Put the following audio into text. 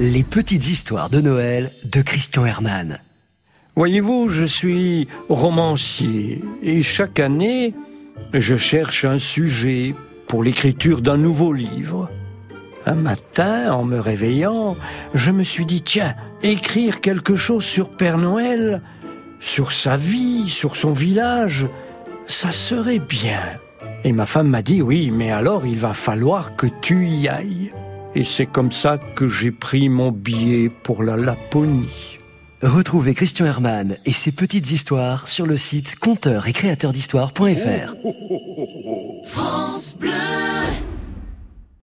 Les petites histoires de Noël de Christian Herman. Voyez-vous, je suis romancier et chaque année, je cherche un sujet pour l'écriture d'un nouveau livre. Un matin, en me réveillant, je me suis dit, tiens, écrire quelque chose sur Père Noël, sur sa vie, sur son village, ça serait bien. Et ma femme m'a dit, oui, mais alors il va falloir que tu y ailles. Et c'est comme ça que j'ai pris mon billet pour la Laponie. Retrouvez Christian Herman et ses petites histoires sur le site conteur et créateur d'histoire.fr. France